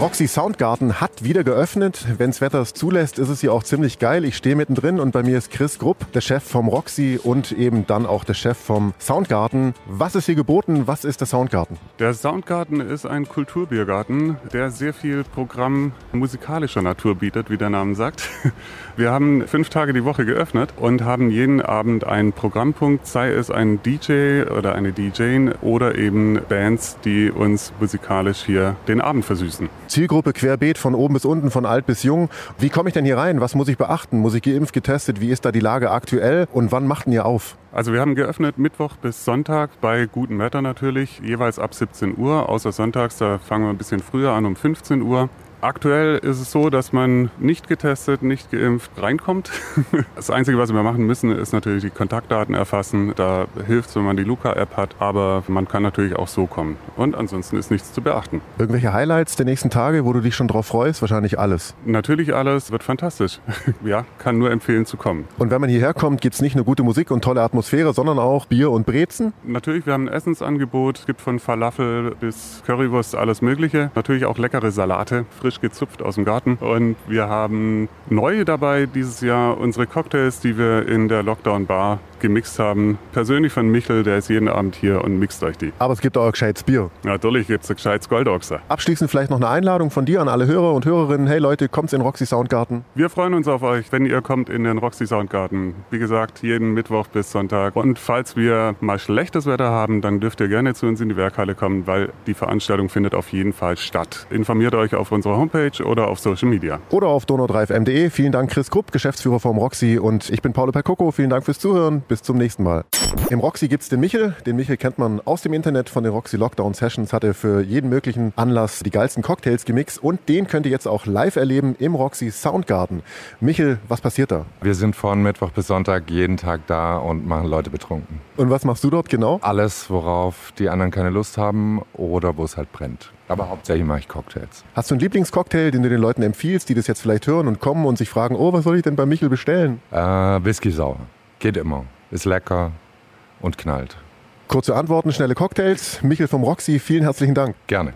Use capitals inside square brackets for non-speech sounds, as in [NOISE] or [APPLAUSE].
Roxy Soundgarten hat wieder geöffnet. Wenns Wetter es zulässt, ist es hier auch ziemlich geil. Ich stehe mittendrin und bei mir ist Chris Grupp, der Chef vom Roxy und eben dann auch der Chef vom Soundgarten. Was ist hier geboten? Was ist der Soundgarten? Der Soundgarten ist ein Kulturbiergarten, der sehr viel Programm musikalischer Natur bietet, wie der Name sagt. [LAUGHS] Wir haben fünf Tage die Woche geöffnet und haben jeden Abend einen Programmpunkt, sei es ein DJ oder eine DJin oder eben Bands, die uns musikalisch hier den Abend versüßen. Zielgruppe querbeet von oben bis unten, von alt bis jung. Wie komme ich denn hier rein? Was muss ich beachten? Muss ich geimpft, getestet? Wie ist da die Lage aktuell? Und wann macht ihr auf? Also wir haben geöffnet Mittwoch bis Sonntag bei gutem Wetter natürlich, jeweils ab 17 Uhr, außer sonntags, da fangen wir ein bisschen früher an um 15 Uhr. Aktuell ist es so, dass man nicht getestet, nicht geimpft reinkommt. [LAUGHS] Das Einzige, was wir machen müssen, ist natürlich die Kontaktdaten erfassen. Da hilft es, wenn man die Luca-App hat, aber man kann natürlich auch so kommen. Und ansonsten ist nichts zu beachten. Irgendwelche Highlights der nächsten Tage, wo du dich schon drauf freust? Wahrscheinlich alles. Natürlich alles, wird fantastisch. [LAUGHS] Ja, kann nur empfehlen zu kommen. Und wenn man hierher kommt, gibt es nicht nur gute Musik und tolle Atmosphäre, sondern auch Bier und Brezen? Natürlich, wir haben ein Essensangebot. Es gibt von Falafel bis Currywurst alles Mögliche. Natürlich auch leckere Salate, frisch gezupft aus dem Garten. Und wir haben neu dabei dieses Jahr unsere Cocktails, die wir in der Lockdown Bar gemixt haben. Persönlich von Michel, der ist jeden Abend hier und mixt euch die. Aber es gibt auch gescheites Bier. Natürlich gibt es ein gescheites Goldochser. Abschließend vielleicht noch eine Einladung von dir an alle Hörer und Hörerinnen. Hey Leute, kommt's in Roxy Soundgarten. Wir freuen uns auf euch, wenn ihr kommt in den Roxy Soundgarten. Wie gesagt, jeden Mittwoch bis Sonntag. Und falls wir mal schlechtes Wetter haben, dann dürft ihr gerne zu uns in die Werkhalle kommen, weil die Veranstaltung findet auf jeden Fall statt. Informiert euch auf unserer Homepage oder auf Social Media. Oder auf donau3fm.de. Vielen Dank, Chris Krupp, Geschäftsführer vom Roxy. Und ich bin Paulo Percoco. Vielen Dank fürs Zuhören. Bis zum nächsten Mal. Im Roxy gibt's den Michel. Den Michel kennt man aus dem Internet von den Roxy Lockdown Sessions. Hat er für jeden möglichen Anlass die geilsten Cocktails gemixt. Und den könnt ihr jetzt auch live erleben im Roxy Soundgarden. Michel, was passiert da? Wir sind von Mittwoch bis Sonntag jeden Tag da und machen Leute betrunken. Und was machst du dort genau? Alles, worauf die anderen keine Lust haben oder wo es halt brennt. Aber hauptsächlich mache ich Cocktails. Hast du einen Lieblingscocktail, den du den Leuten empfiehlst, die das jetzt vielleicht hören und kommen und sich fragen, oh, was soll ich denn bei Michel bestellen? Äh, Whisky sauer. Geht immer. Ist lecker und knallt. Kurze Antworten, schnelle Cocktails. Michel vom Roxy, vielen herzlichen Dank. Gerne.